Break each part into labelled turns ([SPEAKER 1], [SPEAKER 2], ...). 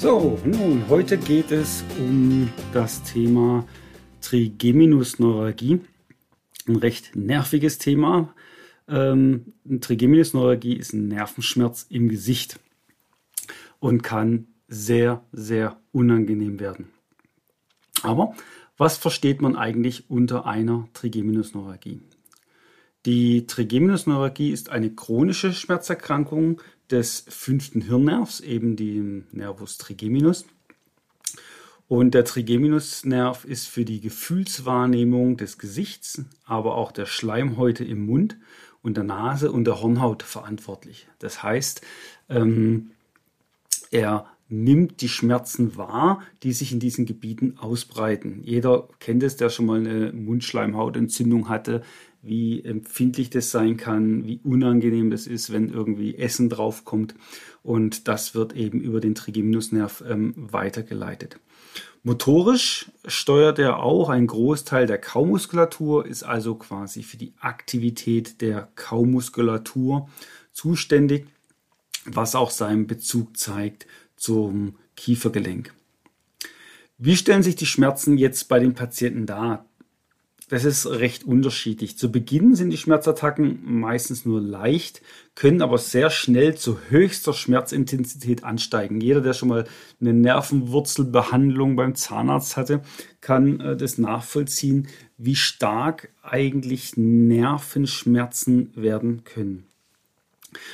[SPEAKER 1] So, nun, heute geht es um das Thema Trigeminusneuralgie. Ein recht nerviges Thema. Ähm, Trigeminusneuralgie ist ein Nervenschmerz im Gesicht und kann sehr, sehr unangenehm werden. Aber was versteht man eigentlich unter einer Trigeminusneuralgie? Die Trigeminusneuralgie ist eine chronische Schmerzerkrankung, des fünften Hirnnervs, eben dem Nervus trigeminus. Und der Trigeminusnerv ist für die Gefühlswahrnehmung des Gesichts, aber auch der Schleimhäute im Mund und der Nase und der Hornhaut verantwortlich. Das heißt, ähm, er nimmt die Schmerzen wahr, die sich in diesen Gebieten ausbreiten. Jeder kennt es, der schon mal eine Mundschleimhautentzündung hatte, wie empfindlich das sein kann, wie unangenehm das ist, wenn irgendwie Essen draufkommt. Und das wird eben über den Trigeminusnerv ähm, weitergeleitet. Motorisch steuert er auch einen Großteil der Kaumuskulatur, ist also quasi für die Aktivität der Kaumuskulatur zuständig, was auch seinen Bezug zeigt zum Kiefergelenk. Wie stellen sich die Schmerzen jetzt bei den Patienten dar? Das ist recht unterschiedlich. Zu Beginn sind die Schmerzattacken meistens nur leicht, können aber sehr schnell zu höchster Schmerzintensität ansteigen. Jeder, der schon mal eine Nervenwurzelbehandlung beim Zahnarzt hatte, kann äh, das nachvollziehen, wie stark eigentlich Nervenschmerzen werden können.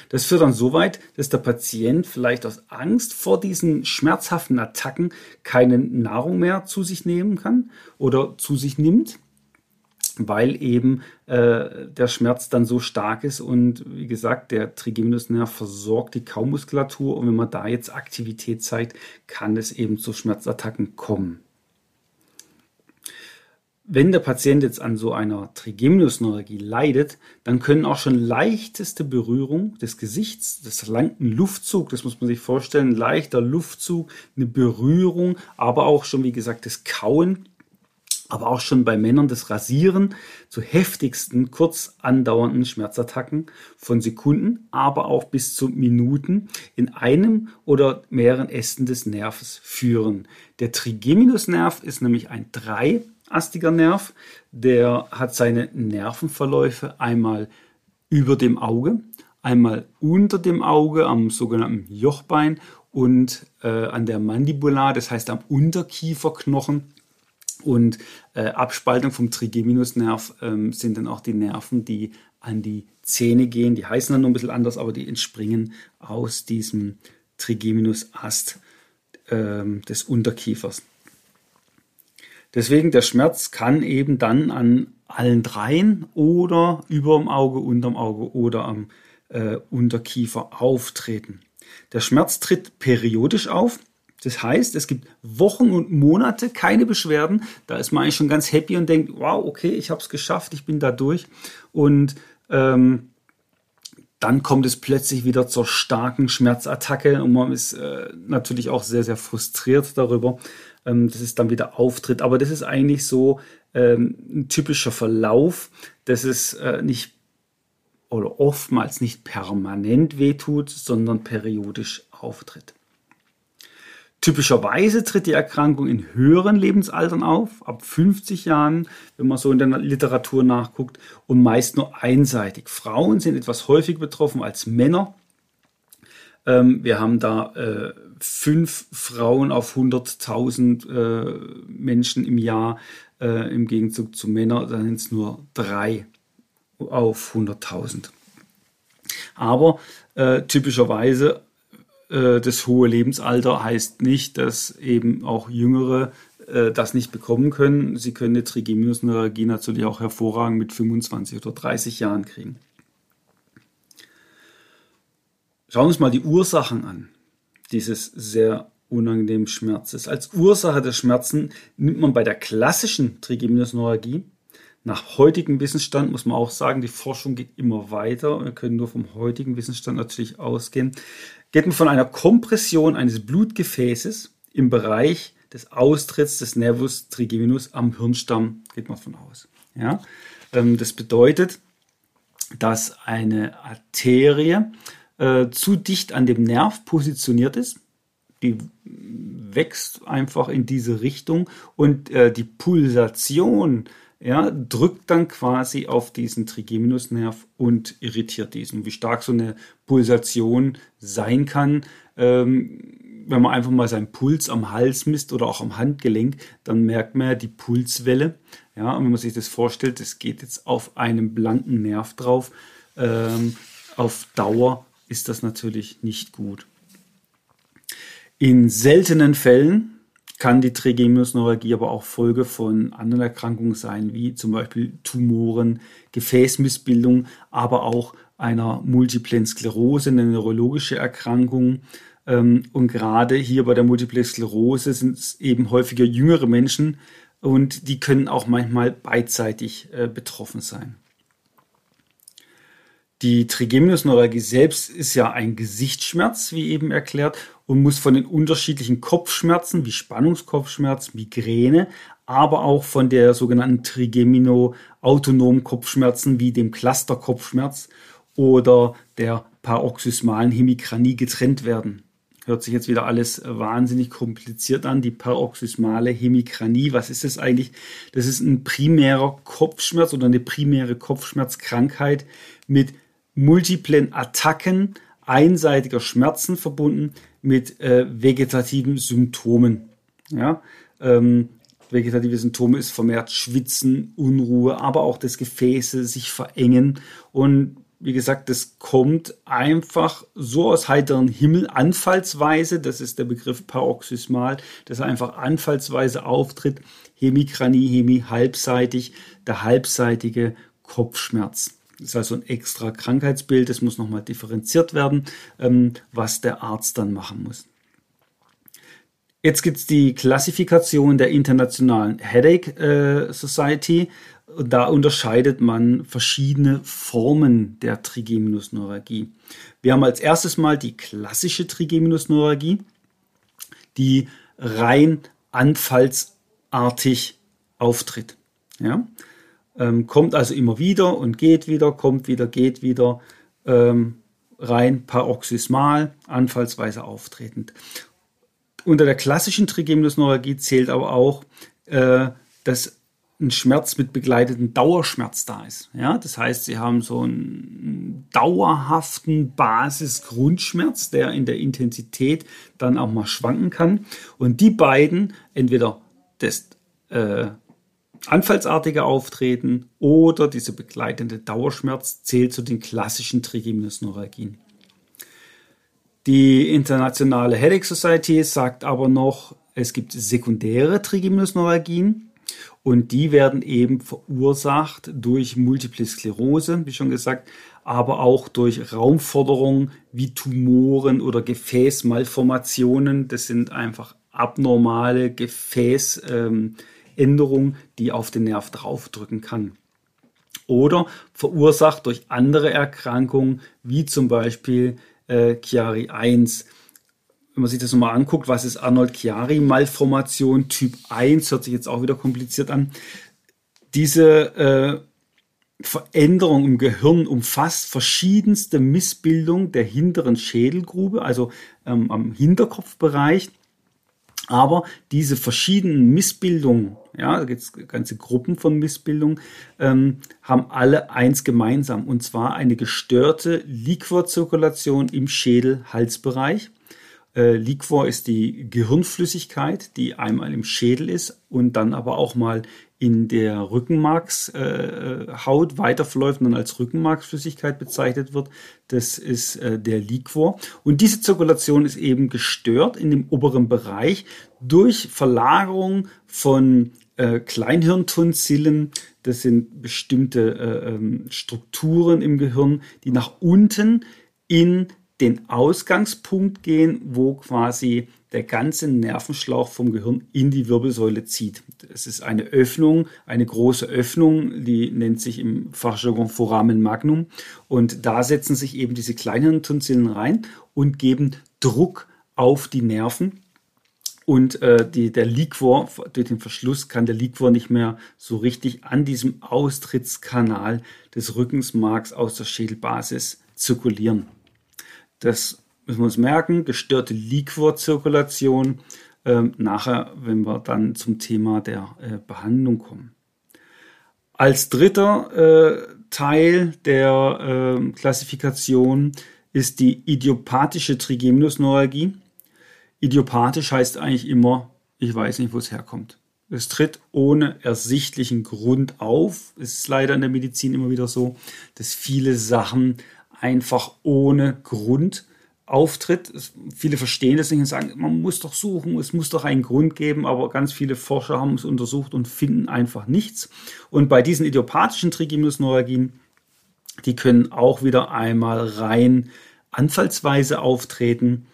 [SPEAKER 1] Das führt dann so weit, dass der Patient vielleicht aus Angst vor diesen schmerzhaften Attacken keine Nahrung mehr zu sich nehmen kann oder zu sich nimmt weil eben äh, der Schmerz dann so stark ist und wie gesagt, der Trigeminusnerv versorgt die Kaumuskulatur und wenn man da jetzt Aktivität zeigt, kann es eben zu Schmerzattacken kommen. Wenn der Patient jetzt an so einer Trigeminusneuralgie leidet, dann können auch schon leichteste Berührung des Gesichts, des langen Luftzug, das muss man sich vorstellen, leichter Luftzug, eine Berührung, aber auch schon, wie gesagt, das Kauen aber auch schon bei Männern das Rasieren zu heftigsten, kurz andauernden Schmerzattacken von Sekunden, aber auch bis zu Minuten in einem oder mehreren Ästen des Nerves führen. Der Trigeminusnerv ist nämlich ein dreiastiger Nerv, der hat seine Nervenverläufe einmal über dem Auge, einmal unter dem Auge am sogenannten Jochbein und äh, an der Mandibula, das heißt am Unterkieferknochen und äh, Abspaltung vom Trigeminusnerv ähm, sind dann auch die Nerven, die an die Zähne gehen. Die heißen dann noch ein bisschen anders, aber die entspringen aus diesem Trigeminusast ähm, des Unterkiefers. Deswegen der Schmerz kann eben dann an allen dreien oder über dem Auge, unterm Auge oder am äh, Unterkiefer auftreten. Der Schmerz tritt periodisch auf das heißt, es gibt Wochen und Monate keine Beschwerden. Da ist man eigentlich schon ganz happy und denkt, wow, okay, ich habe es geschafft, ich bin da durch. Und ähm, dann kommt es plötzlich wieder zur starken Schmerzattacke und man ist äh, natürlich auch sehr, sehr frustriert darüber, ähm, dass es dann wieder auftritt. Aber das ist eigentlich so ähm, ein typischer Verlauf, dass es äh, nicht oder oftmals nicht permanent wehtut, sondern periodisch auftritt. Typischerweise tritt die Erkrankung in höheren Lebensaltern auf, ab 50 Jahren, wenn man so in der Literatur nachguckt, und meist nur einseitig. Frauen sind etwas häufig betroffen als Männer. Ähm, wir haben da äh, fünf Frauen auf 100.000 äh, Menschen im Jahr, äh, im Gegenzug zu Männern, dann sind es nur drei auf 100.000. Aber äh, typischerweise äh, das hohe Lebensalter heißt nicht, dass eben auch Jüngere äh, das nicht bekommen können. Sie können eine Trigeminusneuralgie natürlich auch hervorragend mit 25 oder 30 Jahren kriegen. Schauen wir uns mal die Ursachen an dieses sehr unangenehmen Schmerzes. Als Ursache des Schmerzen nimmt man bei der klassischen Trigeminusneuralgie nach heutigem Wissensstand muss man auch sagen, die Forschung geht immer weiter. Wir können nur vom heutigen Wissensstand natürlich ausgehen. Geht man von einer Kompression eines Blutgefäßes im Bereich des Austritts des Nervus trigeminus am Hirnstamm, geht man von aus. Ja? Ähm, das bedeutet, dass eine Arterie äh, zu dicht an dem Nerv positioniert ist. Die wächst einfach in diese Richtung und äh, die Pulsation ja, drückt dann quasi auf diesen Trigeminusnerv und irritiert diesen. Wie stark so eine Pulsation sein kann, ähm, wenn man einfach mal seinen Puls am Hals misst oder auch am Handgelenk, dann merkt man ja die Pulswelle. Ja, und wenn man sich das vorstellt, das geht jetzt auf einem blanken Nerv drauf. Ähm, auf Dauer ist das natürlich nicht gut. In seltenen Fällen kann die Trigeminusneuralgie aber auch Folge von anderen Erkrankungen sein, wie zum Beispiel Tumoren, Gefäßmissbildung, aber auch einer multiplen Sklerose, eine neurologische Erkrankung. Ähm, und gerade hier bei der multiplen Sklerose sind es eben häufiger jüngere Menschen und die können auch manchmal beidseitig äh, betroffen sein. Die Trigeminusneuralgie selbst ist ja ein Gesichtsschmerz, wie eben erklärt, und muss von den unterschiedlichen Kopfschmerzen wie Spannungskopfschmerz, Migräne, aber auch von der sogenannten Trigemino-autonomen Kopfschmerzen wie dem Clusterkopfschmerz oder der paroxysmalen Hemikranie getrennt werden. Hört sich jetzt wieder alles wahnsinnig kompliziert an. Die paroxysmale Hemikranie, was ist das eigentlich? Das ist ein primärer Kopfschmerz oder eine primäre Kopfschmerzkrankheit mit multiplen Attacken einseitiger Schmerzen verbunden mit äh, vegetativen Symptomen. Ja? Ähm, vegetative Symptome ist vermehrt Schwitzen, Unruhe, aber auch das Gefäße sich verengen. Und wie gesagt, das kommt einfach so aus heiterem Himmel anfallsweise. Das ist der Begriff paroxysmal, dass er einfach anfallsweise auftritt. Hemikranie, Hemi, halbseitig, der halbseitige Kopfschmerz. Das ist also ein extra Krankheitsbild, das muss nochmal differenziert werden, ähm, was der Arzt dann machen muss. Jetzt gibt es die Klassifikation der Internationalen Headache äh, Society. Da unterscheidet man verschiedene Formen der Trigeminusneuralgie. Wir haben als erstes mal die klassische Trigeminusneuralgie, die rein anfallsartig auftritt. Ja? Ähm, kommt also immer wieder und geht wieder, kommt wieder, geht wieder, ähm, rein paroxysmal, anfallsweise auftretend. Unter der klassischen Trigeminusneuralgie zählt aber auch, äh, dass ein Schmerz mit begleiteten Dauerschmerz da ist. Ja, das heißt, sie haben so einen dauerhaften Basisgrundschmerz, der in der Intensität dann auch mal schwanken kann. Und die beiden, entweder das äh, anfallsartige Auftreten oder dieser begleitende Dauerschmerz zählt zu den klassischen Trigeminusneuralgien. Die internationale Headache Society sagt aber noch, es gibt sekundäre Trigeminusneuralgien und die werden eben verursacht durch Multiple Sklerose, wie schon gesagt, aber auch durch Raumforderungen wie Tumoren oder Gefäßmalformationen. Das sind einfach abnormale Gefäß, ähm, Änderung, die auf den Nerv draufdrücken kann. Oder verursacht durch andere Erkrankungen, wie zum Beispiel äh, Chiari 1. Wenn man sich das nochmal anguckt, was ist Arnold-Chiari-Malformation Typ 1, hört sich jetzt auch wieder kompliziert an. Diese äh, Veränderung im Gehirn umfasst verschiedenste Missbildungen der hinteren Schädelgrube, also ähm, am Hinterkopfbereich aber diese verschiedenen Missbildungen, ja, da gibt es ganze Gruppen von Missbildungen, ähm, haben alle eins gemeinsam, und zwar eine gestörte Liquorzirkulation im Schädel-Halsbereich. Äh, Liquor ist die Gehirnflüssigkeit, die einmal im Schädel ist und dann aber auch mal in der Rückenmarkshaut äh, weiterverläuft und dann als Rückenmarksflüssigkeit bezeichnet wird. Das ist äh, der Liquor. Und diese Zirkulation ist eben gestört in dem oberen Bereich durch Verlagerung von äh, Kleinhirntonsillen. Das sind bestimmte äh, ähm, Strukturen im Gehirn, die nach unten in den Ausgangspunkt gehen, wo quasi der ganze Nervenschlauch vom Gehirn in die Wirbelsäule zieht. Es ist eine Öffnung, eine große Öffnung, die nennt sich im Fachjargon Foramen Magnum. Und da setzen sich eben diese kleinen Tonsillen rein und geben Druck auf die Nerven. Und äh, die, der Liquor, durch den Verschluss kann der Liquor nicht mehr so richtig an diesem Austrittskanal des Rückensmarks aus der Schädelbasis zirkulieren. Das müssen wir uns merken, gestörte Liquorzirkulation, äh, nachher, wenn wir dann zum Thema der äh, Behandlung kommen. Als dritter äh, Teil der ähm, Klassifikation ist die idiopathische Trigeminusneuralgie. Idiopathisch heißt eigentlich immer, ich weiß nicht, wo es herkommt. Es tritt ohne ersichtlichen Grund auf. Es ist leider in der Medizin immer wieder so, dass viele Sachen einfach ohne Grund auftritt. Viele verstehen das nicht und sagen, man muss doch suchen, es muss doch einen Grund geben, aber ganz viele Forscher haben es untersucht und finden einfach nichts. Und bei diesen idiopathischen Trigeminusneuralgien, die können auch wieder einmal rein anfallsweise auftreten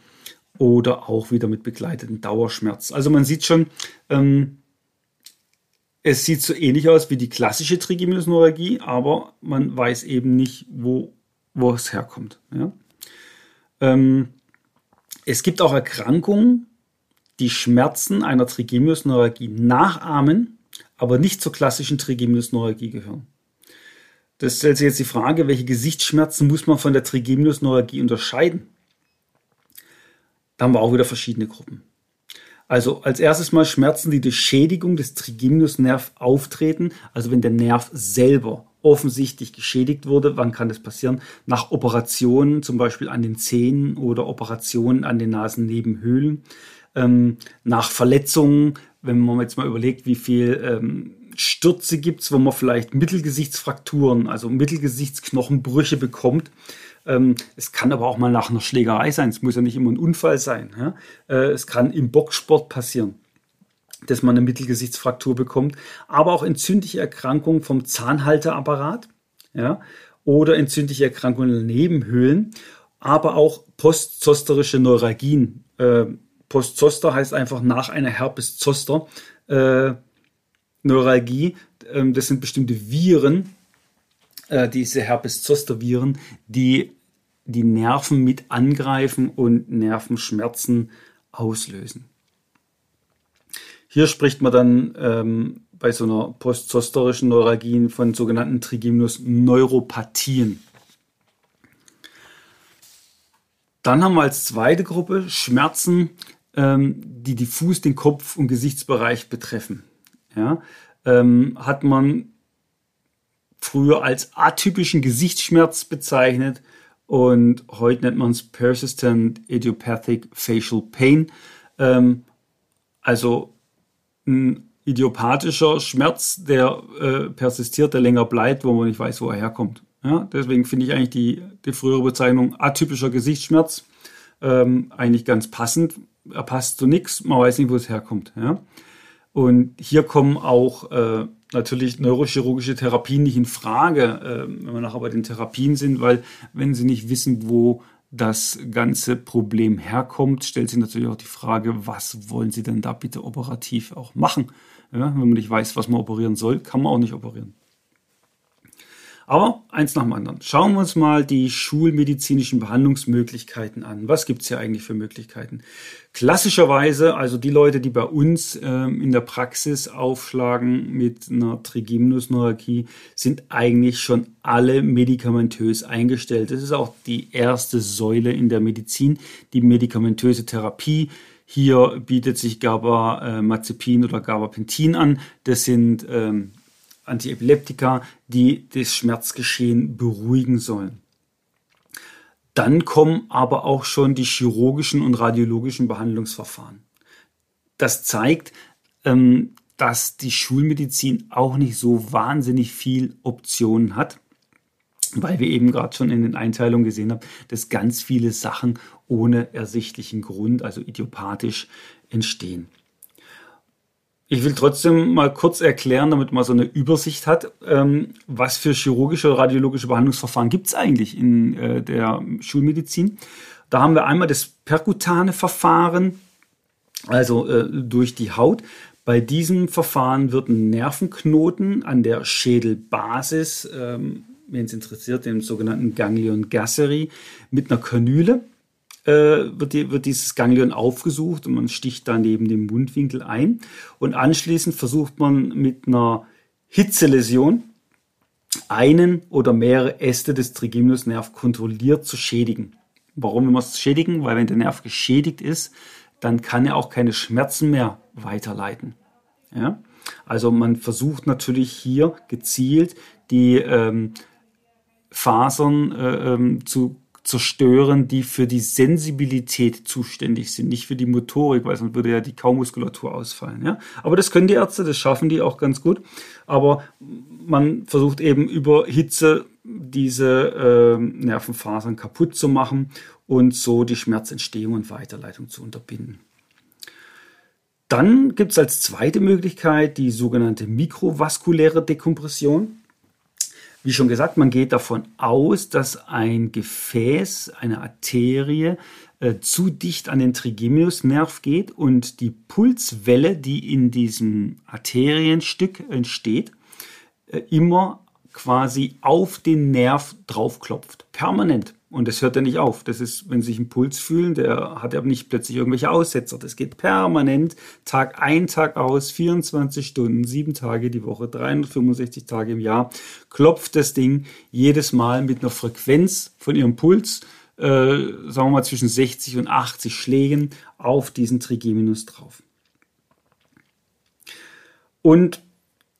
[SPEAKER 1] oder auch wieder mit begleiteten Dauerschmerz. Also man sieht schon, ähm, es sieht so ähnlich aus wie die klassische Trigeminusneuralgie, aber man weiß eben nicht, wo, wo es herkommt. Ja? Ähm, es gibt auch Erkrankungen, die Schmerzen einer Trigeminusneuralgie nachahmen, aber nicht zur klassischen Trigeminusneuralgie gehören. Das stellt sich jetzt die Frage, welche Gesichtsschmerzen muss man von der Trigeminusneuralgie unterscheiden? Da haben wir auch wieder verschiedene Gruppen. Also als erstes mal Schmerzen, die durch Schädigung des Trigeminusnerv auftreten, also wenn der Nerv selber offensichtlich geschädigt wurde. Wann kann das passieren? Nach Operationen, zum Beispiel an den Zähnen oder Operationen an den Nasennebenhöhlen. Ähm, nach Verletzungen, wenn man jetzt mal überlegt, wie viel ähm, Stürze gibt es, wo man vielleicht Mittelgesichtsfrakturen, also Mittelgesichtsknochenbrüche bekommt. Ähm, es kann aber auch mal nach einer Schlägerei sein. Es muss ja nicht immer ein Unfall sein. Ja? Äh, es kann im Boxsport passieren dass man eine Mittelgesichtsfraktur bekommt, aber auch entzündliche Erkrankungen vom Zahnhalteapparat, ja, oder entzündliche Erkrankungen in den Nebenhöhlen, aber auch postzosterische Neuralgien. Äh, Postzoster heißt einfach nach einer Herpes zoster äh, Neuralgie. Äh, das sind bestimmte Viren, äh, diese Herpes zoster Viren, die die Nerven mit angreifen und Nervenschmerzen auslösen. Hier spricht man dann ähm, bei so einer postzosterischen Neuralgie von sogenannten Trigeminus-Neuropathien. Dann haben wir als zweite Gruppe Schmerzen, ähm, die diffus den Kopf- und Gesichtsbereich betreffen. Ja, ähm, hat man früher als atypischen Gesichtsschmerz bezeichnet und heute nennt man es Persistent Idiopathic Facial Pain. Ähm, also ein idiopathischer Schmerz, der äh, persistiert, der länger bleibt, wo man nicht weiß, wo er herkommt. Ja, deswegen finde ich eigentlich die, die frühere Bezeichnung atypischer Gesichtsschmerz ähm, eigentlich ganz passend. Er passt zu nichts, man weiß nicht, wo es herkommt. Ja? Und hier kommen auch äh, natürlich neurochirurgische Therapien nicht in Frage, äh, wenn wir nachher bei den Therapien sind, weil wenn Sie nicht wissen, wo das ganze Problem herkommt, stellt sich natürlich auch die Frage, was wollen Sie denn da bitte operativ auch machen? Ja, wenn man nicht weiß, was man operieren soll, kann man auch nicht operieren. Aber eins nach dem anderen. Schauen wir uns mal die schulmedizinischen Behandlungsmöglichkeiten an. Was gibt es hier eigentlich für Möglichkeiten? Klassischerweise, also die Leute, die bei uns ähm, in der Praxis aufschlagen mit einer Trigeminusneuralgie, sind eigentlich schon alle medikamentös eingestellt. Das ist auch die erste Säule in der Medizin, die medikamentöse Therapie. Hier bietet sich Gabamazepin oder Gabapentin an. Das sind ähm, Antiepileptika, die das Schmerzgeschehen beruhigen sollen. Dann kommen aber auch schon die chirurgischen und radiologischen Behandlungsverfahren. Das zeigt, ähm, dass die Schulmedizin auch nicht so wahnsinnig viel Optionen hat, weil wir eben gerade schon in den Einteilungen gesehen haben, dass ganz viele Sachen ohne ersichtlichen Grund, also idiopathisch, entstehen. Ich will trotzdem mal kurz erklären, damit man so eine Übersicht hat, ähm, was für chirurgische oder radiologische Behandlungsverfahren gibt es eigentlich in äh, der Schulmedizin. Da haben wir einmal das perkutane Verfahren, also äh, durch die Haut. Bei diesem Verfahren wird ein Nervenknoten an der Schädelbasis, ähm, wenn es interessiert, dem sogenannten Ganglion gasseri, mit einer Kanüle wird, die, wird, dieses Ganglion aufgesucht und man sticht dann neben dem Mundwinkel ein. Und anschließend versucht man mit einer Hitzeläsion einen oder mehrere Äste des Trigeminusnerv kontrolliert zu schädigen. Warum will man es schädigen? Weil wenn der Nerv geschädigt ist, dann kann er auch keine Schmerzen mehr weiterleiten. Ja? Also man versucht natürlich hier gezielt die ähm, Fasern äh, ähm, zu zerstören, die für die Sensibilität zuständig sind, nicht für die Motorik, weil sonst würde ja die Kaumuskulatur ausfallen. Ja? Aber das können die Ärzte, das schaffen die auch ganz gut. Aber man versucht eben über Hitze diese äh, Nervenfasern kaputt zu machen und so die Schmerzentstehung und Weiterleitung zu unterbinden. Dann gibt es als zweite Möglichkeit die sogenannte mikrovaskuläre Dekompression. Wie schon gesagt, man geht davon aus, dass ein Gefäß, eine Arterie äh, zu dicht an den Trigeminusnerv geht und die Pulswelle, die in diesem Arterienstück entsteht, äh, immer quasi auf den Nerv draufklopft. Permanent. Und das hört ja nicht auf. Das ist, wenn Sie sich einen Puls fühlen, der hat ja nicht plötzlich irgendwelche Aussetzer. Das geht permanent, Tag ein, Tag aus, 24 Stunden, sieben Tage die Woche, 365 Tage im Jahr, klopft das Ding jedes Mal mit einer Frequenz von Ihrem Puls, äh, sagen wir mal zwischen 60 und 80 Schlägen auf diesen Trigeminus drauf. Und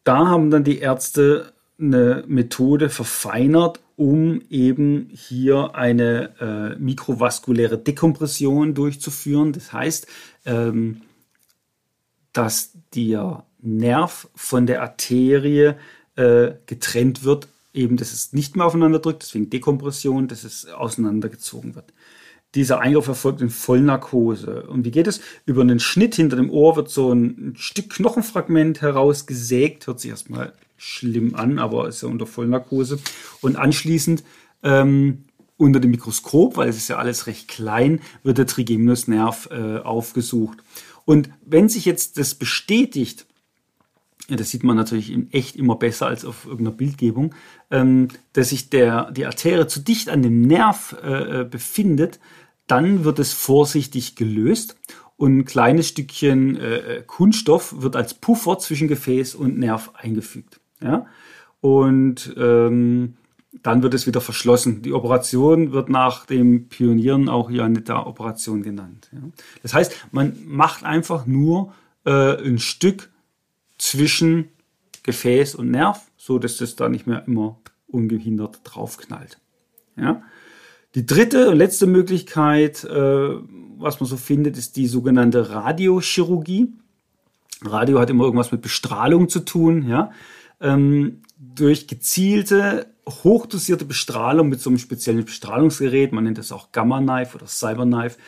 [SPEAKER 1] da haben dann die Ärzte eine Methode verfeinert, um eben hier eine äh, mikrovaskuläre Dekompression durchzuführen. Das heißt, ähm, dass der Nerv von der Arterie äh, getrennt wird, eben, dass es nicht mehr aufeinander drückt, deswegen Dekompression, dass es auseinandergezogen wird. Dieser Eingriff erfolgt in Vollnarkose. Und wie geht es? Über einen Schnitt hinter dem Ohr wird so ein Stück Knochenfragment herausgesägt, hört sich erstmal schlimm an, aber ist ja unter Vollnarkose. Und anschließend ähm, unter dem Mikroskop, weil es ist ja alles recht klein, wird der Trigeminusnerv äh, aufgesucht. Und wenn sich jetzt das bestätigt, ja, das sieht man natürlich in echt immer besser als auf irgendeiner Bildgebung, ähm, dass sich der, die Arterie zu dicht an dem Nerv äh, äh befindet, dann wird es vorsichtig gelöst und ein kleines Stückchen äh, äh, Kunststoff wird als Puffer zwischen Gefäß und Nerv eingefügt. Ja? Und ähm, dann wird es wieder verschlossen. Die Operation wird nach dem Pionieren auch Janetta-Operation genannt. Ja? Das heißt, man macht einfach nur äh, ein Stück zwischen Gefäß und Nerv, so dass das da nicht mehr immer ungehindert draufknallt. Ja? Die dritte und letzte Möglichkeit, äh, was man so findet, ist die sogenannte Radiochirurgie. Radio hat immer irgendwas mit Bestrahlung zu tun. Ja? Ähm, durch gezielte, hochdosierte Bestrahlung mit so einem speziellen Bestrahlungsgerät, man nennt das auch Gamma-Knife oder Cyber-Knife,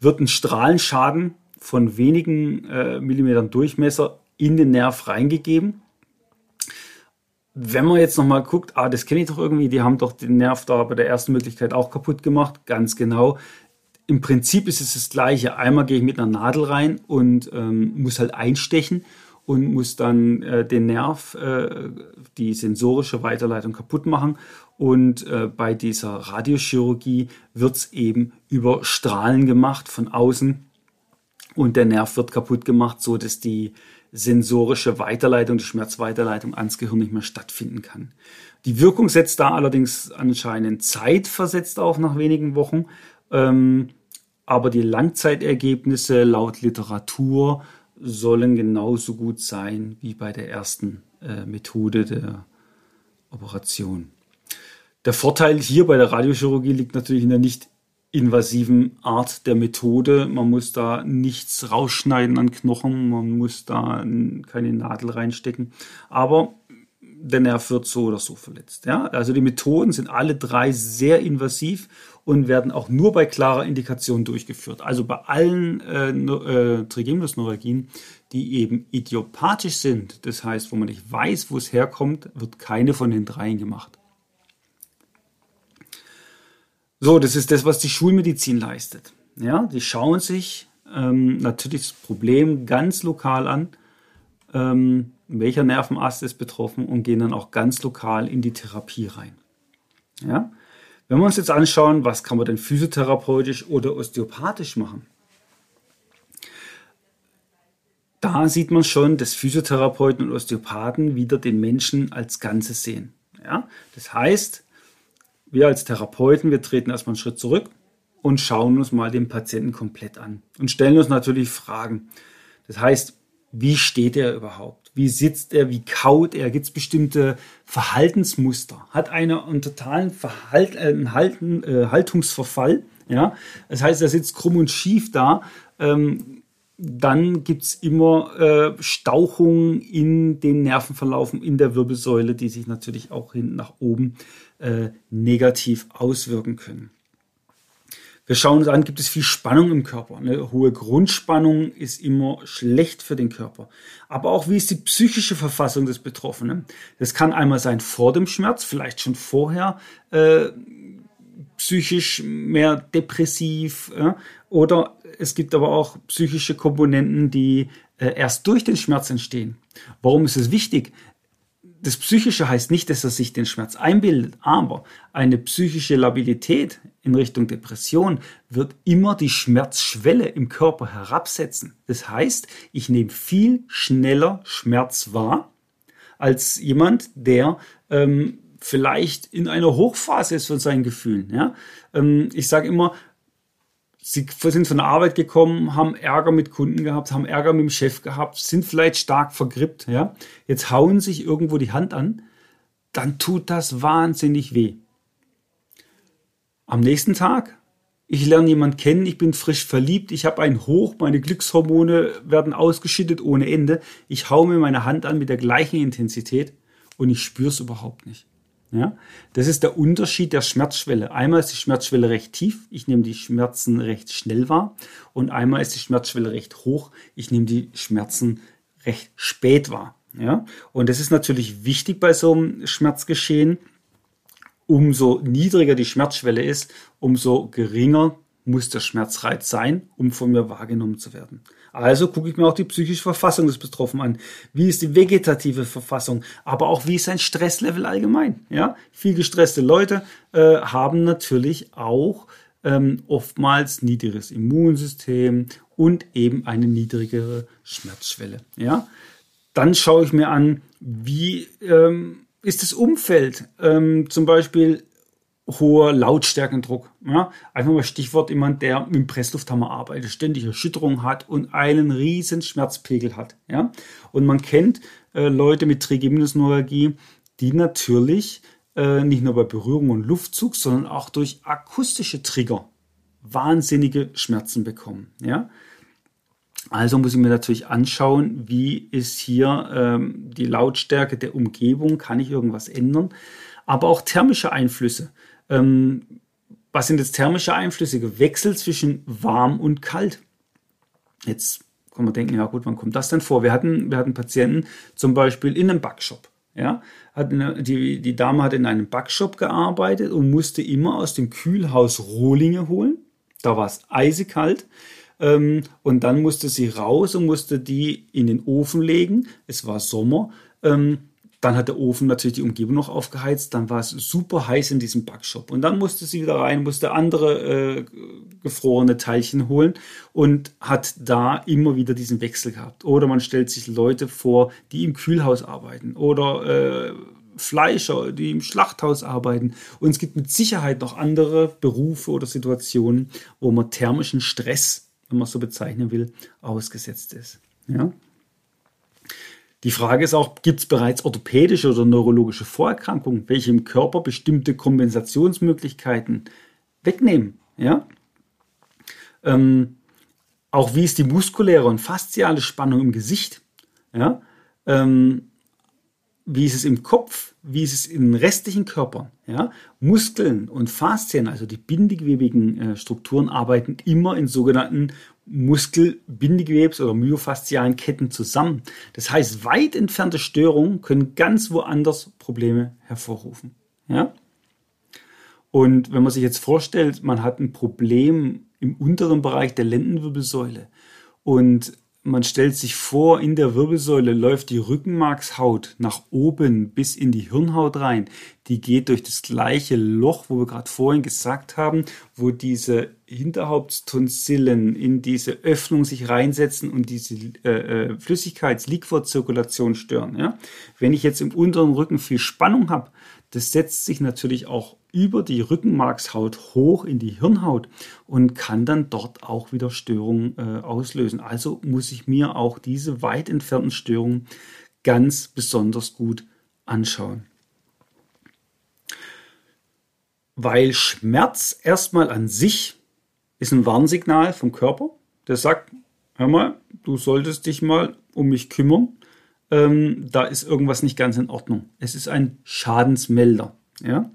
[SPEAKER 1] wird ein Strahlenschaden von wenigen äh, Millimetern Durchmesser in den Nerv reingegeben. Wenn man jetzt nochmal guckt, ah, das kenne ich doch irgendwie, die haben doch den Nerv da bei der ersten Möglichkeit auch kaputt gemacht, ganz genau. Im Prinzip ist es das gleiche. Einmal gehe ich mit einer Nadel rein und ähm, muss halt einstechen und muss dann äh, den Nerv, äh, die sensorische Weiterleitung kaputt machen. Und äh, bei dieser Radiochirurgie wird es eben über Strahlen gemacht von außen und der Nerv wird kaputt gemacht, so dass die sensorische Weiterleitung, die Schmerzweiterleitung ans Gehirn nicht mehr stattfinden kann. Die Wirkung setzt da allerdings anscheinend zeitversetzt auf nach wenigen Wochen. Ähm, aber die Langzeitergebnisse laut Literatur sollen genauso gut sein wie bei der ersten äh, Methode der Operation. Der Vorteil hier bei der Radiochirurgie liegt natürlich in der nicht invasiven Art der Methode. Man muss da nichts rausschneiden an Knochen, man muss da keine Nadel reinstecken. Aber der Nerv wird so oder so verletzt. Ja? Also die Methoden sind alle drei sehr invasiv und werden auch nur bei klarer Indikation durchgeführt. Also bei allen äh, äh, Trigeminusneuralgien, die eben idiopathisch sind, das heißt, wo man nicht weiß, wo es herkommt, wird keine von den dreien gemacht. So, das ist das, was die Schulmedizin leistet. Ja, die schauen sich ähm, natürlich das Problem ganz lokal an, ähm, welcher Nervenast ist betroffen und gehen dann auch ganz lokal in die Therapie rein. Ja? Wenn wir uns jetzt anschauen, was kann man denn physiotherapeutisch oder osteopathisch machen? Da sieht man schon, dass Physiotherapeuten und Osteopathen wieder den Menschen als Ganzes sehen. Ja? Das heißt, wir als Therapeuten, wir treten erstmal einen Schritt zurück und schauen uns mal den Patienten komplett an und stellen uns natürlich Fragen. Das heißt, wie steht er überhaupt? Wie sitzt er? Wie kaut er? Gibt es bestimmte Verhaltensmuster? Hat einer einen totalen Verhalt, äh, Halten, äh, Haltungsverfall? Ja, das heißt, er sitzt krumm und schief da. Ähm, dann gibt es immer äh, Stauchungen in den Nervenverlaufen in der Wirbelsäule, die sich natürlich auch hinten nach oben äh, negativ auswirken können. Wir schauen uns an, gibt es viel Spannung im Körper. Eine hohe Grundspannung ist immer schlecht für den Körper. Aber auch wie ist die psychische Verfassung des Betroffenen? Das kann einmal sein vor dem Schmerz, vielleicht schon vorher äh, psychisch mehr depressiv. Äh, oder es gibt aber auch psychische Komponenten, die äh, erst durch den Schmerz entstehen. Warum ist es wichtig? Das Psychische heißt nicht, dass er sich den Schmerz einbildet, aber eine psychische Labilität in Richtung Depression wird immer die Schmerzschwelle im Körper herabsetzen. Das heißt, ich nehme viel schneller Schmerz wahr als jemand, der ähm, vielleicht in einer Hochphase ist von seinen Gefühlen. Ja? Ähm, ich sage immer, Sie sind von der Arbeit gekommen, haben Ärger mit Kunden gehabt, haben Ärger mit dem Chef gehabt, sind vielleicht stark vergrippt, ja. Jetzt hauen sich irgendwo die Hand an, dann tut das wahnsinnig weh. Am nächsten Tag, ich lerne jemanden kennen, ich bin frisch verliebt, ich habe ein Hoch, meine Glückshormone werden ausgeschüttet ohne Ende. Ich hau mir meine Hand an mit der gleichen Intensität und ich spüre es überhaupt nicht. Ja, das ist der Unterschied der Schmerzschwelle. Einmal ist die Schmerzschwelle recht tief, ich nehme die Schmerzen recht schnell wahr und einmal ist die Schmerzschwelle recht hoch, ich nehme die Schmerzen recht spät wahr. Ja, und das ist natürlich wichtig bei so einem Schmerzgeschehen. Umso niedriger die Schmerzschwelle ist, umso geringer muss der Schmerzreiz sein, um von mir wahrgenommen zu werden. Also gucke ich mir auch die psychische Verfassung des Betroffenen an. Wie ist die vegetative Verfassung? Aber auch wie ist sein Stresslevel allgemein? Ja, viel gestresste Leute äh, haben natürlich auch ähm, oftmals niedrigeres Immunsystem und eben eine niedrigere Schmerzschwelle. Ja, dann schaue ich mir an, wie ähm, ist das Umfeld? Ähm, zum Beispiel hoher Lautstärkendruck. Ja? Einfach mal Stichwort jemand, der mit dem Presslufthammer arbeitet, ständig Erschütterung hat und einen riesen Schmerzpegel hat. Ja? Und man kennt äh, Leute mit Trigeminusneuralgie, die natürlich äh, nicht nur bei Berührung und Luftzug, sondern auch durch akustische Trigger wahnsinnige Schmerzen bekommen. Ja? Also muss ich mir natürlich anschauen, wie ist hier ähm, die Lautstärke der Umgebung, kann ich irgendwas ändern, aber auch thermische Einflüsse. Ähm, was sind jetzt thermische Einflüsse? Wechsel zwischen warm und kalt. Jetzt kann man denken, ja gut, wann kommt das denn vor? Wir hatten, wir hatten Patienten zum Beispiel in einem Backshop. Ja, eine, die, die Dame hat in einem Backshop gearbeitet und musste immer aus dem Kühlhaus Rohlinge holen. Da war es eisekalt. Ähm, und dann musste sie raus und musste die in den Ofen legen. Es war Sommer. Ähm, dann hat der Ofen natürlich die Umgebung noch aufgeheizt. Dann war es super heiß in diesem Backshop. Und dann musste sie wieder rein, musste andere äh, gefrorene Teilchen holen und hat da immer wieder diesen Wechsel gehabt. Oder man stellt sich Leute vor, die im Kühlhaus arbeiten. Oder äh, Fleischer, die im Schlachthaus arbeiten. Und es gibt mit Sicherheit noch andere Berufe oder Situationen, wo man thermischen Stress, wenn man es so bezeichnen will, ausgesetzt ist. Ja? Die Frage ist auch, gibt es bereits orthopädische oder neurologische Vorerkrankungen, welche im Körper bestimmte Kompensationsmöglichkeiten wegnehmen? Ja? Ähm, auch wie ist die muskuläre und fasziale Spannung im Gesicht? Ja? Ähm, wie ist es im Kopf, wie ist es in den restlichen Körpern. Ja? Muskeln und Faszien, also die bindegewebigen äh, Strukturen, arbeiten immer in sogenannten Muskelbindegewebs- oder myofaszialen Ketten zusammen. Das heißt, weit entfernte Störungen können ganz woanders Probleme hervorrufen. Ja? Und wenn man sich jetzt vorstellt, man hat ein Problem im unteren Bereich der Lendenwirbelsäule und man stellt sich vor, in der Wirbelsäule läuft die Rückenmarkshaut nach oben bis in die Hirnhaut rein. Die geht durch das gleiche Loch, wo wir gerade vorhin gesagt haben, wo diese Hinterhauptstonsillen in diese Öffnung sich reinsetzen und diese äh, äh, Flüssigkeits-Liquorzirkulation stören. Ja? Wenn ich jetzt im unteren Rücken viel Spannung habe, das setzt sich natürlich auch über die Rückenmarkshaut hoch in die Hirnhaut und kann dann dort auch wieder Störungen äh, auslösen. Also muss ich mir auch diese weit entfernten Störungen ganz besonders gut anschauen. Weil Schmerz erstmal an sich ist ein Warnsignal vom Körper, der sagt, hör mal, du solltest dich mal um mich kümmern. Ähm, da ist irgendwas nicht ganz in Ordnung. Es ist ein Schadensmelder. Ja?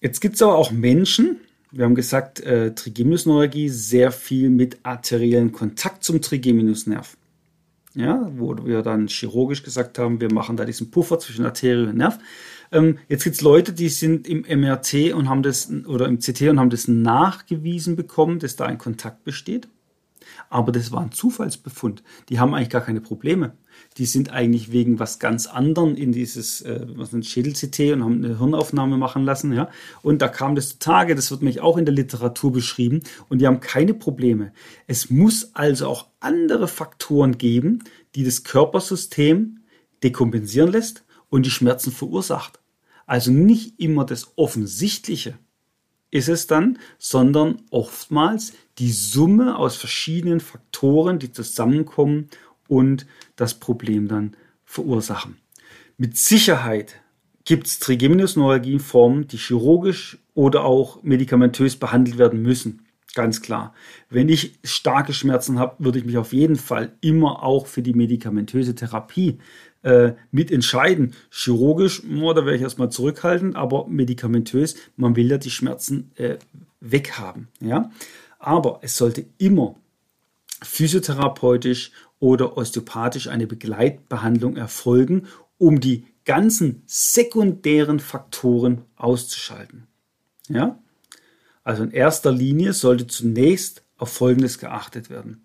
[SPEAKER 1] Jetzt gibt es aber auch Menschen, wir haben gesagt, äh, Trigeminusneuralgie sehr viel mit arteriellen Kontakt zum Trigeminusnerv. Ja, wo wir dann chirurgisch gesagt haben, wir machen da diesen Puffer zwischen Arterie und Nerv. Ähm, jetzt gibt es Leute, die sind im MRT und haben das oder im CT und haben das nachgewiesen bekommen, dass da ein Kontakt besteht. Aber das war ein Zufallsbefund. Die haben eigentlich gar keine Probleme die sind eigentlich wegen was ganz anderem in dieses äh, Schädel-CT und haben eine Hirnaufnahme machen lassen, ja. Und da kam das zutage, das wird mich auch in der Literatur beschrieben und die haben keine Probleme. Es muss also auch andere Faktoren geben, die das Körpersystem dekompensieren lässt und die Schmerzen verursacht. Also nicht immer das Offensichtliche ist es dann, sondern oftmals die Summe aus verschiedenen Faktoren, die zusammenkommen und das Problem dann verursachen. Mit Sicherheit gibt es Trigeminusneuralgieformen, die chirurgisch oder auch medikamentös behandelt werden müssen. Ganz klar. Wenn ich starke Schmerzen habe, würde ich mich auf jeden Fall immer auch für die medikamentöse Therapie äh, mit entscheiden. Chirurgisch, oh, da wäre ich erstmal zurückhaltend, aber medikamentös, man will ja die Schmerzen äh, weghaben. Ja? Aber es sollte immer physiotherapeutisch oder osteopathisch eine Begleitbehandlung erfolgen, um die ganzen sekundären Faktoren auszuschalten. Ja? Also in erster Linie sollte zunächst auf Folgendes geachtet werden.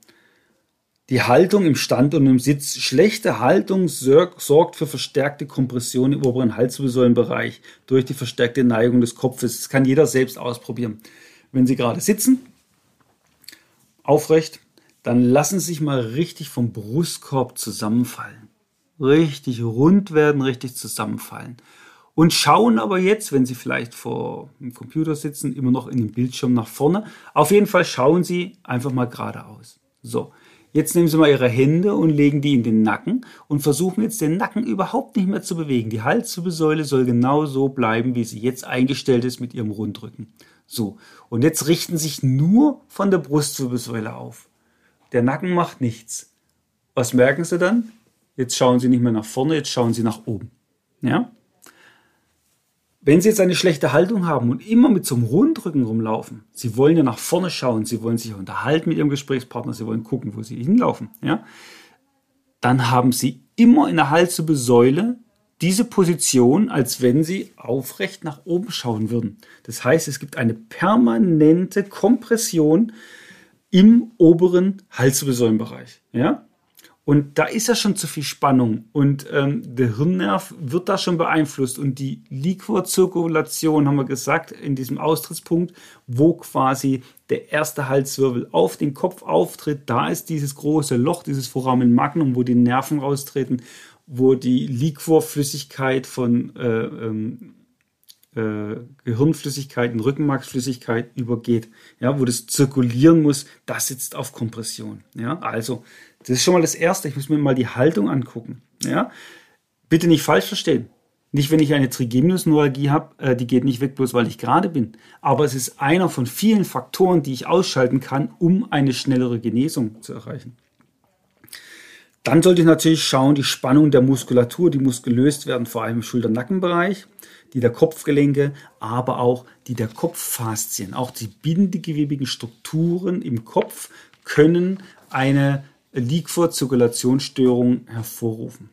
[SPEAKER 1] Die Haltung im Stand und im Sitz. Schlechte Haltung sorgt für verstärkte Kompression im oberen Halswirbelsäulenbereich durch die verstärkte Neigung des Kopfes. Das kann jeder selbst ausprobieren. Wenn Sie gerade sitzen, aufrecht, dann lassen Sie sich mal richtig vom Brustkorb zusammenfallen. Richtig rund werden, richtig zusammenfallen. Und schauen aber jetzt, wenn Sie vielleicht vor dem Computer sitzen, immer noch in den Bildschirm nach vorne. Auf jeden Fall schauen Sie einfach mal geradeaus. So, jetzt nehmen Sie mal Ihre Hände und legen die in den Nacken und versuchen jetzt den Nacken überhaupt nicht mehr zu bewegen. Die Halswirbelsäule soll genau so bleiben, wie sie jetzt eingestellt ist mit Ihrem Rundrücken. So, und jetzt richten sich nur von der Brustwirbelsäule auf. Der Nacken macht nichts. Was merken Sie dann? Jetzt schauen Sie nicht mehr nach vorne, jetzt schauen Sie nach oben. Ja? Wenn Sie jetzt eine schlechte Haltung haben und immer mit so einem Rundrücken rumlaufen, Sie wollen ja nach vorne schauen, Sie wollen sich unterhalten mit Ihrem Gesprächspartner, Sie wollen gucken, wo Sie hinlaufen, ja? Dann haben Sie immer in der Halswirbelsäule diese Position, als wenn Sie aufrecht nach oben schauen würden. Das heißt, es gibt eine permanente Kompression im oberen Halswirbelsäulenbereich. Ja? Und da ist ja schon zu viel Spannung und ähm, der Hirnnerv wird da schon beeinflusst und die Liquorzirkulation, haben wir gesagt, in diesem Austrittspunkt, wo quasi der erste Halswirbel auf den Kopf auftritt, da ist dieses große Loch, dieses Foramen Magnum, wo die Nerven raustreten, wo die Liquorflüssigkeit von äh, ähm, äh, Gehirnflüssigkeit in Rückenmarksflüssigkeit übergeht, ja, wo das zirkulieren muss, das sitzt auf Kompression. Ja, also das ist schon mal das Erste. Ich muss mir mal die Haltung angucken. Ja, bitte nicht falsch verstehen. Nicht, wenn ich eine Trigeminusneuralgie habe, äh, die geht nicht weg, bloß weil ich gerade bin. Aber es ist einer von vielen Faktoren, die ich ausschalten kann, um eine schnellere Genesung zu erreichen. Dann sollte ich natürlich schauen, die Spannung der Muskulatur, die muss gelöst werden, vor allem im Schulter-Nackenbereich, die der Kopfgelenke, aber auch die der Kopffaszien. Auch die bindegewebigen Strukturen im Kopf können eine Liquorzirkulationsstörung hervorrufen.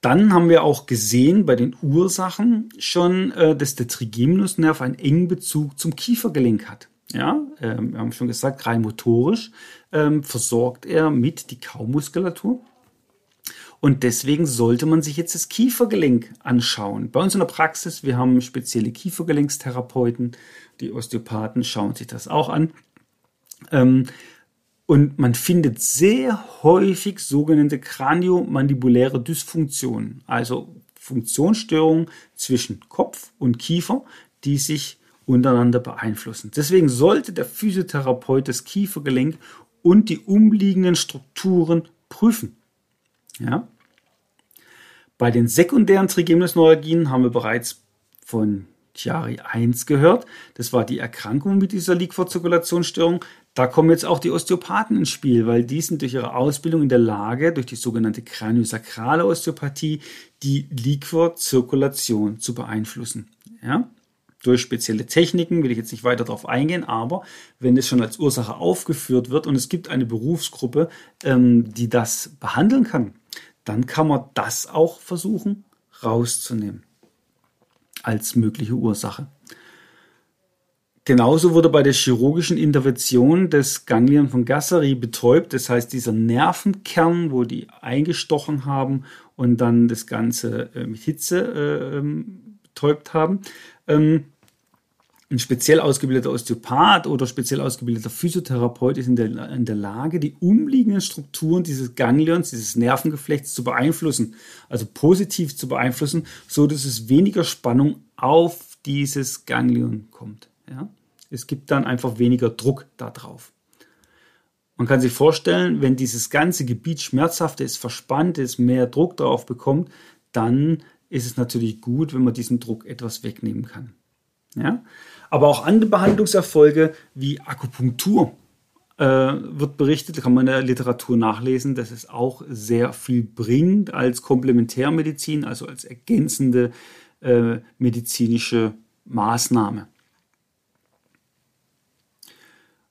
[SPEAKER 1] Dann haben wir auch gesehen bei den Ursachen schon, äh, dass der Trigeminusnerv einen engen Bezug zum Kiefergelenk hat. Ja, ähm, wir haben schon gesagt, rein motorisch ähm, versorgt er mit die Kaumuskulatur. Und deswegen sollte man sich jetzt das Kiefergelenk anschauen. Bei uns in der Praxis, wir haben spezielle Kiefergelenkstherapeuten, die Osteopathen schauen sich das auch an. Ähm, und man findet sehr häufig sogenannte kraniomandibuläre Dysfunktionen, also Funktionsstörungen zwischen Kopf und Kiefer, die sich untereinander beeinflussen. Deswegen sollte der Physiotherapeut das Kiefergelenk und die umliegenden Strukturen prüfen. Ja? Bei den sekundären Trigeminusneuralgien haben wir bereits von Chiari 1 gehört. Das war die Erkrankung mit dieser Liquorzirkulationsstörung. Da kommen jetzt auch die Osteopathen ins Spiel, weil die sind durch ihre Ausbildung in der Lage, durch die sogenannte kraniosakrale Osteopathie, die Liquorzirkulation zu beeinflussen. Ja? Durch spezielle Techniken will ich jetzt nicht weiter darauf eingehen, aber wenn es schon als Ursache aufgeführt wird und es gibt eine Berufsgruppe, ähm, die das behandeln kann, dann kann man das auch versuchen rauszunehmen als mögliche Ursache. Genauso wurde bei der chirurgischen Intervention des Ganglion von Gasseri betäubt. Das heißt, dieser Nervenkern, wo die eingestochen haben und dann das Ganze äh, mit Hitze äh, ähm, betäubt haben. Ähm, ein speziell ausgebildeter Osteopath oder speziell ausgebildeter Physiotherapeut ist in der, in der Lage, die umliegenden Strukturen dieses Ganglions, dieses Nervengeflechts zu beeinflussen, also positiv zu beeinflussen, so dass es weniger Spannung auf dieses Ganglion kommt. Ja? Es gibt dann einfach weniger Druck darauf. Man kann sich vorstellen, wenn dieses ganze Gebiet schmerzhaft ist, verspannt ist, mehr Druck darauf bekommt, dann ist es natürlich gut, wenn man diesen Druck etwas wegnehmen kann. Ja? Aber auch andere Behandlungserfolge wie Akupunktur äh, wird berichtet, kann man in der Literatur nachlesen, dass es auch sehr viel bringt als Komplementärmedizin, also als ergänzende äh, medizinische Maßnahme.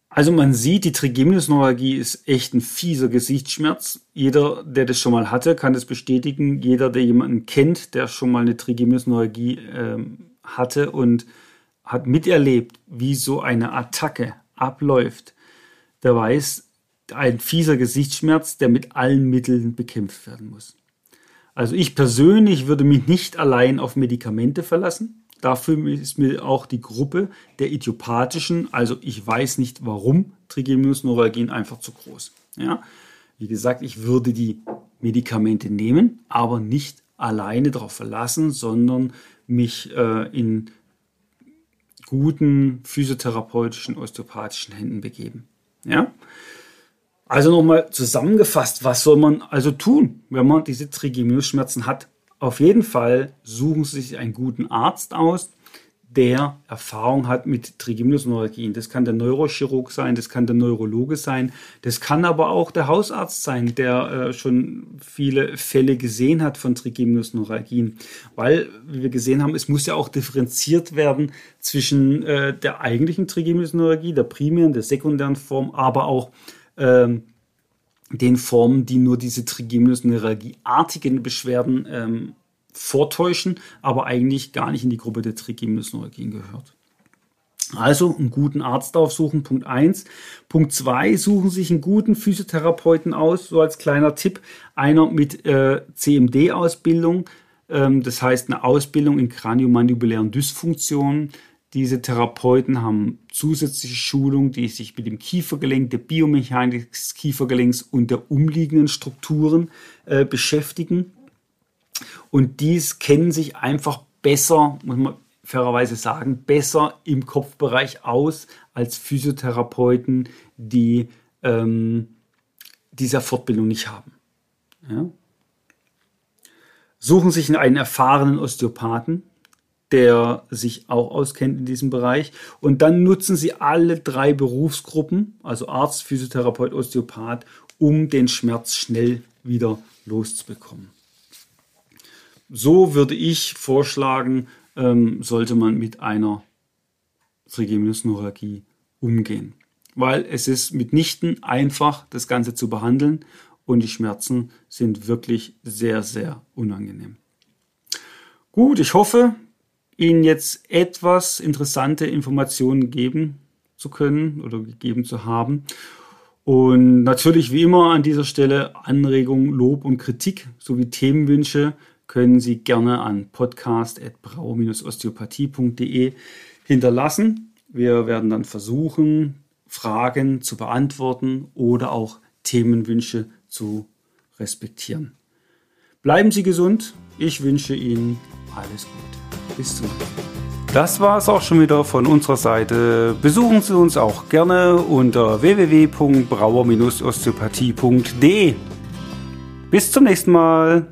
[SPEAKER 1] Also man sieht, die Trigeminusneuralgie ist echt ein fieser Gesichtsschmerz. Jeder, der das schon mal hatte, kann das bestätigen. Jeder, der jemanden kennt, der schon mal eine Trigeminusneuralgie ähm, hatte und hat miterlebt, wie so eine Attacke abläuft, der weiß, ein fieser Gesichtsschmerz, der mit allen Mitteln bekämpft werden muss. Also ich persönlich würde mich nicht allein auf Medikamente verlassen. Dafür ist mir auch die Gruppe der idiopathischen, also ich weiß nicht warum, Trigeminusneuralgien einfach zu groß. Ja? Wie gesagt, ich würde die Medikamente nehmen, aber nicht alleine darauf verlassen, sondern mich äh, in guten physiotherapeutischen, osteopathischen Händen begeben. Ja? Also nochmal zusammengefasst, was soll man also tun, wenn man diese Trigeminusschmerzen hat? Auf jeden Fall suchen Sie sich einen guten Arzt aus, der Erfahrung hat mit Trigeminusneuralgien. Das kann der Neurochirurg sein, das kann der Neurologe sein, das kann aber auch der Hausarzt sein, der äh, schon viele Fälle gesehen hat von Trigeminusneuralgien. Weil, wie wir gesehen haben, es muss ja auch differenziert werden zwischen äh, der eigentlichen Trigeminusneuralgie, der primären, der sekundären Form, aber auch ähm, den Formen, die nur diese Trigeminusneuralgie-artigen Beschwerden ähm, vortäuschen, aber eigentlich gar nicht in die Gruppe der Trigeminusneuralgien gehört. Also einen guten Arzt aufsuchen, Punkt 1. Punkt 2, suchen sich einen guten Physiotherapeuten aus, so als kleiner Tipp. Einer mit äh, CMD-Ausbildung, ähm, das heißt eine Ausbildung in kraniomandibulären Dysfunktionen. Diese Therapeuten haben zusätzliche Schulung, die sich mit dem Kiefergelenk, der Biomechanik des Kiefergelenks und der umliegenden Strukturen äh, beschäftigen. Und dies kennen sich einfach besser, muss man fairerweise sagen, besser im Kopfbereich aus als Physiotherapeuten, die ähm, diese Fortbildung nicht haben. Ja? Suchen sich einen erfahrenen Osteopathen, der sich auch auskennt in diesem Bereich. Und dann nutzen sie alle drei Berufsgruppen, also Arzt, Physiotherapeut, Osteopath, um den Schmerz schnell wieder loszubekommen. So würde ich vorschlagen, ähm, sollte man mit einer Trigeminusneuralgie umgehen. Weil es ist mitnichten einfach, das Ganze zu behandeln und die Schmerzen sind wirklich sehr, sehr unangenehm. Gut, ich hoffe, Ihnen jetzt etwas interessante Informationen geben zu können oder gegeben zu haben. Und natürlich wie immer an dieser Stelle Anregungen, Lob und Kritik sowie Themenwünsche können Sie gerne an podcast.brau-osteopathie.de hinterlassen. Wir werden dann versuchen, Fragen zu beantworten oder auch Themenwünsche zu respektieren. Bleiben Sie gesund. Ich wünsche Ihnen alles Gute. Bis zum nächsten Mal. Das war es auch schon wieder von unserer Seite. Besuchen Sie uns auch gerne unter www.brauer-osteopathie.de. Bis zum nächsten Mal.